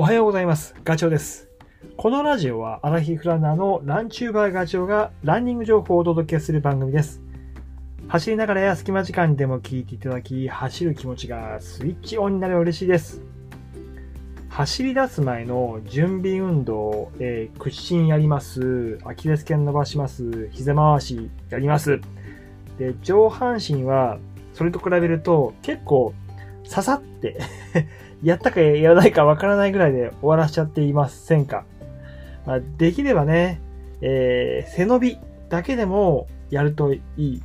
おはようございます。ガチョウです。このラジオはアラヒフランナーのランチューバーガチョウがランニング情報をお届けする番組です。走りながらや隙間時間でも聞いていただき、走る気持ちがスイッチオンになれば嬉しいです。走り出す前の準備運動、えー屈伸やります。アキレス腱伸ばします。膝回しやります。で、上半身はそれと比べると結構刺さって やったかやらないかわからないぐらいで終わらしちゃっていませんか、まあ、できればね、えー背伸びだけでもやるといい。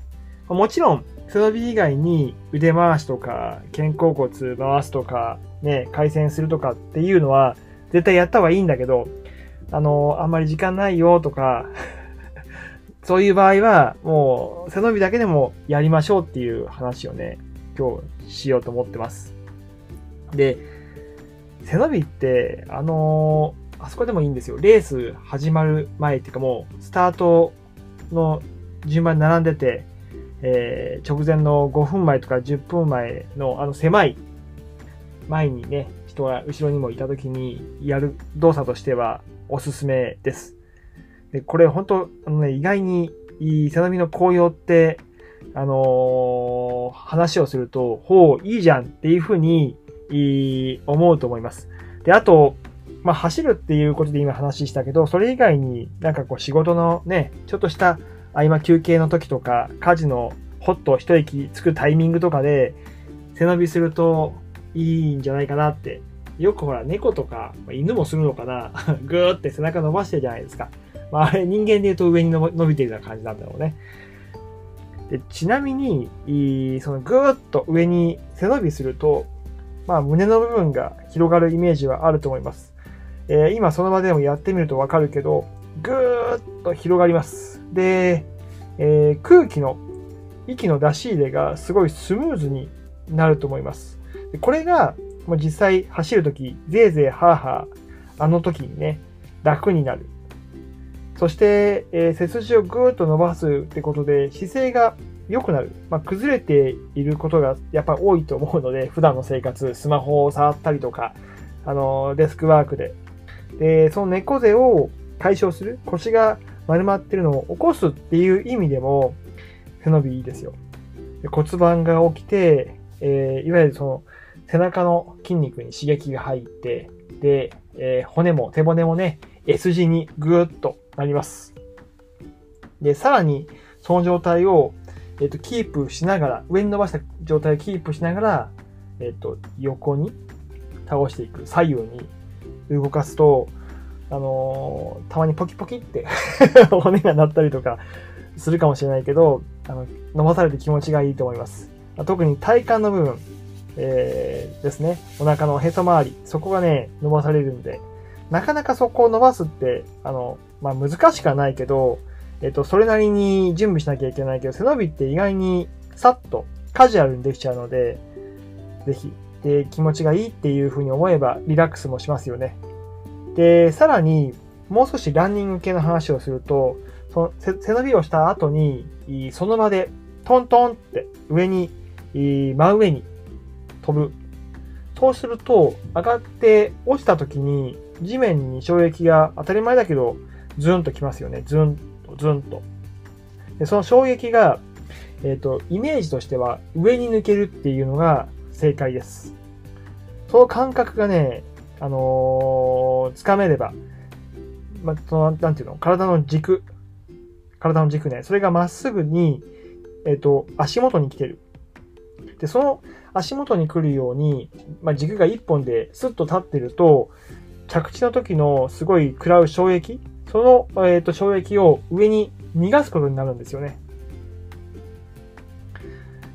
もちろん、背伸び以外に腕回しとか、肩甲骨回すとか、ね、回旋するとかっていうのは絶対やった方がいいんだけど、あの、あんまり時間ないよとか、そういう場合は、もう背伸びだけでもやりましょうっていう話をね、今日しようと思ってます。で、背伸びって、あのーあそこでもいいんですよ。レース始まる前っていうかもう、スタートの順番に並んでて、えー直前の5分前とか10分前のあの狭い前にね、人が後ろにもいた時にやる動作としてはおすすめです。で、これ本当あのね、意外に背伸びの紅葉って、あのー話をすると、ほう、いいじゃんっていうふうに思うと思います。で、あと、まあ、走るっていうことで今話したけど、それ以外になんかこう仕事のね、ちょっとした合間休憩の時とか、家事のほっと一息つくタイミングとかで、背伸びするといいんじゃないかなって。よくほら、猫とか、犬もするのかな ぐーって背中伸ばしてるじゃないですか。まあ、あれ人間で言うと上に伸びてるような感じなんだろうね。でちなみに、そのぐーっと上に背伸びすると、まあ、胸の部分が広がるイメージはあると思います。えー今その場でもやってみるとわかるけど、ぐーっと広がります。で、えー空気の、息の出し入れがすごいスムーズになると思います。でこれが、もう実際走るとき、ぜいぜいハーハー、あの時にね、楽になる。そして、えー背筋をぐーっと伸ばすってことで姿勢が良くなる。まあ、崩れていることがやっぱ多いと思うので、普段の生活、スマホを触ったりとか、あの、デスクワークで。で、その猫背を解消する、腰が丸まってるのを起こすっていう意味でも、背伸びいいですよ。骨盤が起きて、えーいわゆるその背中の筋肉に刺激が入って、で、えー骨も手骨もね、S 字にぐーっとなります。で、さらに、その状態を、えっ、と、キープしながら、上に伸ばした状態をキープしながら、えっ、と、横に倒していく、左右に動かすと、あのーたまにポキポキって 骨が鳴ったりとかするかもしれないけど、あの、伸ばされて気持ちがいいと思います。特に体幹の部分、えーですね。お腹のへそ周り、そこがね、伸ばされるんで、なかなかそこを伸ばすって、あの、まあ、難しくはないけど、えっと、それなりに準備しなきゃいけないけど、背伸びって意外にさっとカジュアルにできちゃうので、ぜひ、で、気持ちがいいっていうふうに思えばリラックスもしますよね。で、さらに、もう少しランニング系の話をすると、その背伸びをした後に、その場でトントンって上に、真上に飛ぶ。そうすると、上がって落ちた時に地面に衝撃が当たり前だけど、ズンときますよね。ズンと、ズンと。でその衝撃が、えっ、と、イメージとしては上に抜けるっていうのが正解です。その感覚がね、あのーつかめれば、まあ、その、なんていうの、体の軸、体の軸ね、それがまっすぐに、えっ、と、足元に来てる。で、その足元に来るように、まあ、軸が一本でスッと立ってると、着地の時のすごい食らう衝撃、その、えっ、と、衝撃を上に逃がすことになるんですよね。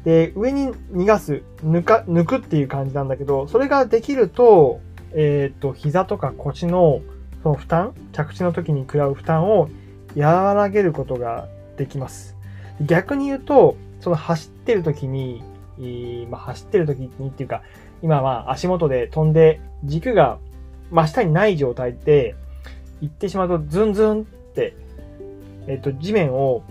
で、上に逃がす、抜か、抜くっていう感じなんだけど、それができると、えっ、と、膝とか腰の、その負担、着地の時に食らう負担を和らげることができます。逆に言うと、その走ってる時に、まあ、走ってる時にっていうか、今は足元で飛んで軸が真下にない状態で行ってしまうとズンズンって、えっ、と、地面を、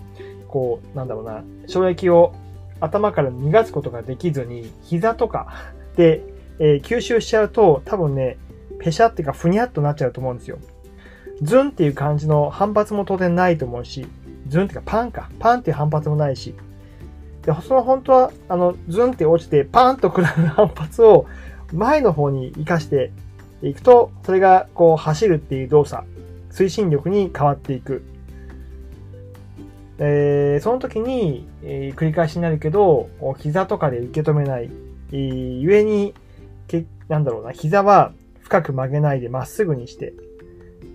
こう、なんだろうな、衝撃を頭から逃がすことができずに、膝とかで、えー吸収しちゃうと、多分ね、ペシャっていうかふにゃっとなっちゃうと思うんですよ。ズンっていう感じの反発も当然ないと思うし、ズンっていうかパンか。パンっていう反発もないし。で、その本当は、あの、ズンって落ちてパンとくらる反発を前の方に活かしていくと、それがこう走るっていう動作、推進力に変わっていく。えー、その時に、えー、繰り返しになるけど、膝とかで受け止めない。えー、故に、け、なんだろうな、膝は深く曲げないでまっすぐにして。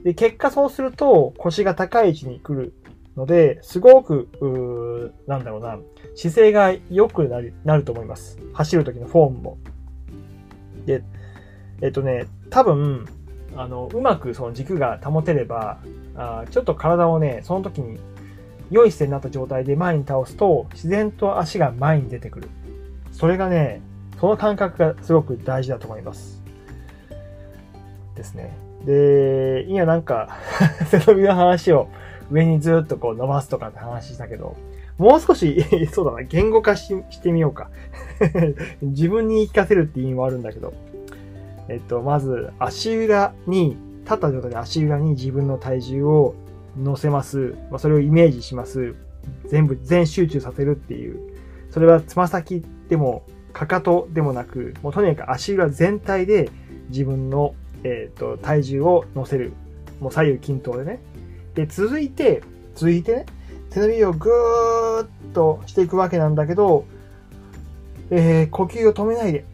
で、結果そうすると腰が高い位置に来るので、すごく、うなんだろうな、姿勢が良くなる、なると思います。走る時のフォームも。で、えっとね、多分、あの、うまくその軸が保てれば、あちょっと体をね、その時に良い姿勢になった状態で前に倒すと、自然と足が前に出てくる。それがね、その感覚がすごく大事だと思います。ですね。で、今なんか 背伸びの話を上にずっとこう伸ばすとかって話したけど、もう少し そうだな、言語化ししてみようか 自分に言い聞かせるって意味もあるんだけど、えっと、まず足裏に、立った状態で足裏に自分の体重を乗せます。まあ、それをイメージします。全部、全集中させるっていう。それはつま先でも、かかとでもなく、もうとにかく足裏全体で自分の、えっ、ー、と、体重を乗せる。もう左右均等でね。で、続いて、続いてね、手のびをぐーっとしていくわけなんだけど、えー、呼吸を止めないで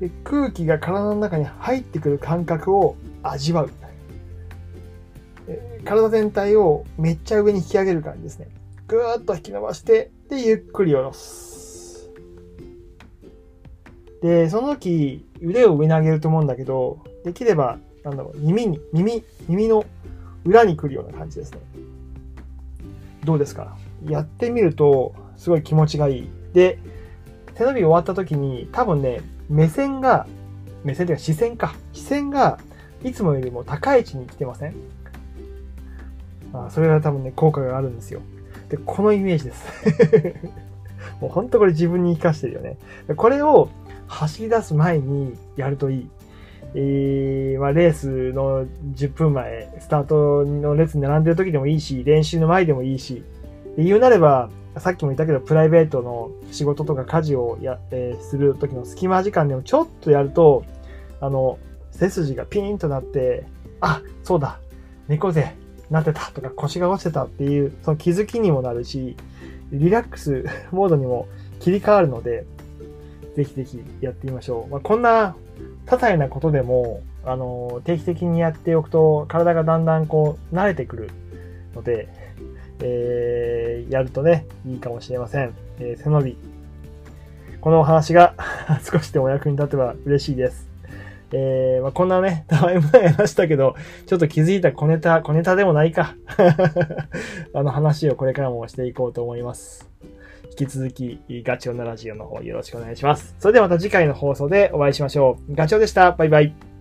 で空気が体の中に入ってくる感覚を味わう。体全体をめっちゃ上に引き上げる感じですね。ぐーっと引き伸ばして、で、ゆっくり下ろす。で、その時、腕を上に上げると思うんだけど、できれば、なんだろう、耳に、耳、耳の裏に来るような感じですね。どうですか？やってみると、すごい気持ちがいい。で、手伸び終わった時に、多分ね、目線が、目線というか視線か。視線が、いつもよりも高い位置に来てません？あそれが多分ね、効果があるんですよ。で、このイメージです。もうほんとこれ自分に活かしてるよね。これを走り出す前にやるといい。えー、まあ、レースの10分前、スタートの列に並んでる時でもいいし、練習の前でもいいし、言うなれば、さっきも言ったけど、プライベートの仕事とか家事をや、えー、する時の隙間時間でもちょっとやると、あの、背筋がピーンとなって、あ、そうだ、猫背なってたとか腰が落ちてたっていう、その気づきにもなるし、リラックス モードにも切り替わるので、ぜひぜひやってみましょう。まあ、こんな些細なことでも、あの、定期的にやっておくと体がだんだんこう慣れてくるので、えー、やるとね、いいかもしれません。えー、背伸び。このお話が 少しでも役に立てば嬉しいです。えー、まあ、こんなね、たわいもない話だけど、ちょっと気づいた小ネタ、小ネタでもないか。あの話をこれからもしていこうと思います。引き続き、ガチョウのラジオの方よろしくお願いします。それではまた次回の放送でお会いしましょう。ガチョウでした。バイバイ。